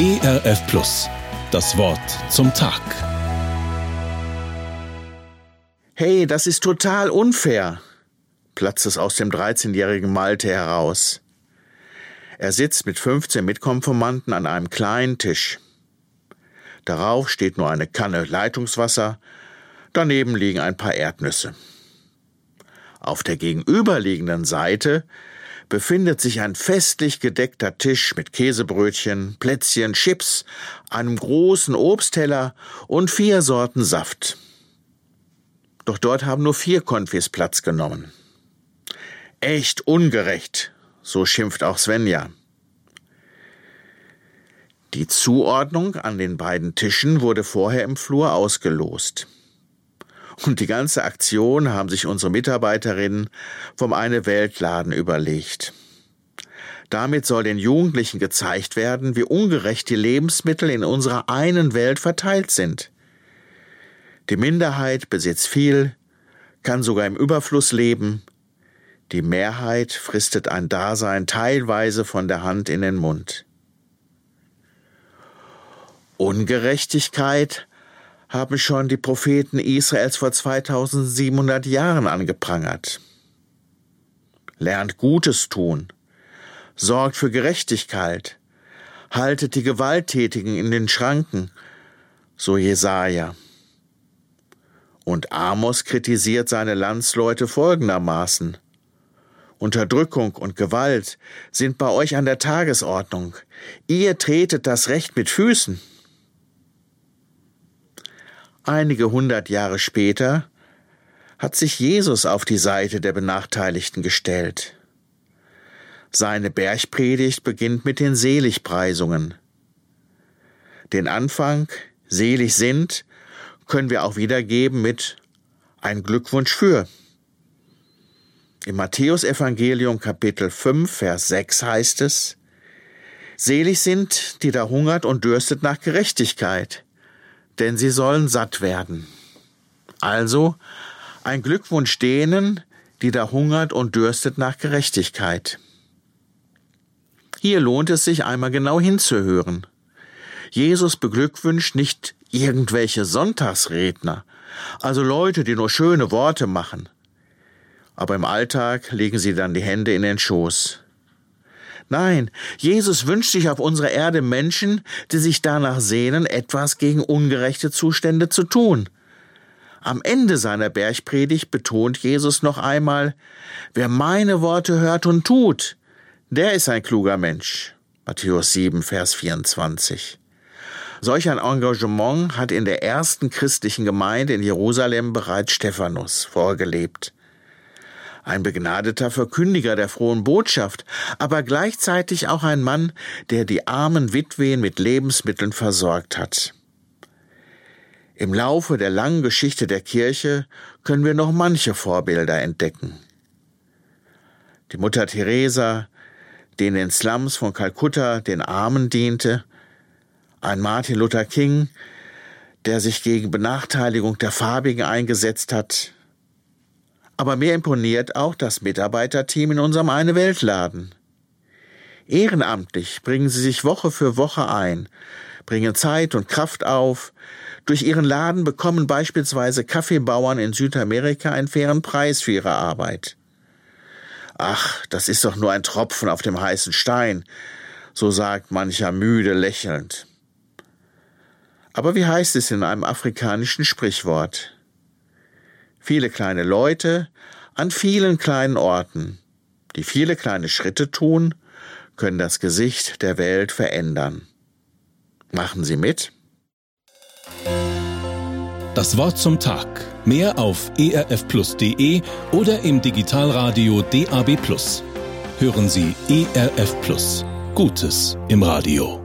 ERF Plus. Das Wort zum Tag. Hey, das ist total unfair, platzt es aus dem 13-jährigen Malte heraus. Er sitzt mit 15 Mitkonformanten an einem kleinen Tisch. Darauf steht nur eine Kanne Leitungswasser, daneben liegen ein paar Erdnüsse. Auf der gegenüberliegenden Seite befindet sich ein festlich gedeckter Tisch mit Käsebrötchen, Plätzchen, Chips, einem großen Obstteller und vier Sorten Saft. Doch dort haben nur vier Konfis Platz genommen. Echt ungerecht, so schimpft auch Svenja. Die Zuordnung an den beiden Tischen wurde vorher im Flur ausgelost. Und die ganze Aktion haben sich unsere Mitarbeiterinnen vom Eine Weltladen überlegt. Damit soll den Jugendlichen gezeigt werden, wie ungerecht die Lebensmittel in unserer einen Welt verteilt sind. Die Minderheit besitzt viel, kann sogar im Überfluss leben, die Mehrheit fristet ein Dasein teilweise von der Hand in den Mund. Ungerechtigkeit haben schon die Propheten Israels vor 2700 Jahren angeprangert. Lernt Gutes tun, sorgt für Gerechtigkeit, haltet die Gewalttätigen in den Schranken, so Jesaja. Und Amos kritisiert seine Landsleute folgendermaßen. Unterdrückung und Gewalt sind bei euch an der Tagesordnung. Ihr tretet das Recht mit Füßen. Einige hundert Jahre später hat sich Jesus auf die Seite der Benachteiligten gestellt. Seine Bergpredigt beginnt mit den Seligpreisungen. Den Anfang, selig sind, können wir auch wiedergeben mit ein Glückwunsch für. Im Matthäusevangelium Kapitel 5, Vers 6 heißt es, Selig sind, die da hungert und dürstet nach Gerechtigkeit, denn sie sollen satt werden. Also ein Glückwunsch denen, die da hungert und dürstet nach Gerechtigkeit. Hier lohnt es sich einmal genau hinzuhören. Jesus beglückwünscht nicht irgendwelche Sonntagsredner, also Leute, die nur schöne Worte machen. Aber im Alltag legen sie dann die Hände in den Schoß. Nein, Jesus wünscht sich auf unserer Erde Menschen, die sich danach sehnen, etwas gegen ungerechte Zustände zu tun. Am Ende seiner Bergpredigt betont Jesus noch einmal, wer meine Worte hört und tut, der ist ein kluger Mensch. Matthäus 7, Vers 24. Solch ein Engagement hat in der ersten christlichen Gemeinde in Jerusalem bereits Stephanus vorgelebt ein begnadeter Verkündiger der frohen Botschaft, aber gleichzeitig auch ein Mann, der die armen Witwen mit Lebensmitteln versorgt hat. Im Laufe der langen Geschichte der Kirche können wir noch manche Vorbilder entdecken. Die Mutter Teresa, die in den Slums von Kalkutta den Armen diente, ein Martin Luther King, der sich gegen Benachteiligung der Farbigen eingesetzt hat, aber mir imponiert auch das Mitarbeiterteam in unserem Eine Weltladen. Ehrenamtlich bringen sie sich Woche für Woche ein, bringen Zeit und Kraft auf. Durch ihren Laden bekommen beispielsweise Kaffeebauern in Südamerika einen fairen Preis für ihre Arbeit. Ach, das ist doch nur ein Tropfen auf dem heißen Stein, so sagt mancher müde lächelnd. Aber wie heißt es in einem afrikanischen Sprichwort? Viele kleine Leute an vielen kleinen Orten, die viele kleine Schritte tun, können das Gesicht der Welt verändern. Machen Sie mit? Das Wort zum Tag. Mehr auf erfplus.de oder im Digitalradio DAB. Hören Sie ERF Plus. Gutes im Radio.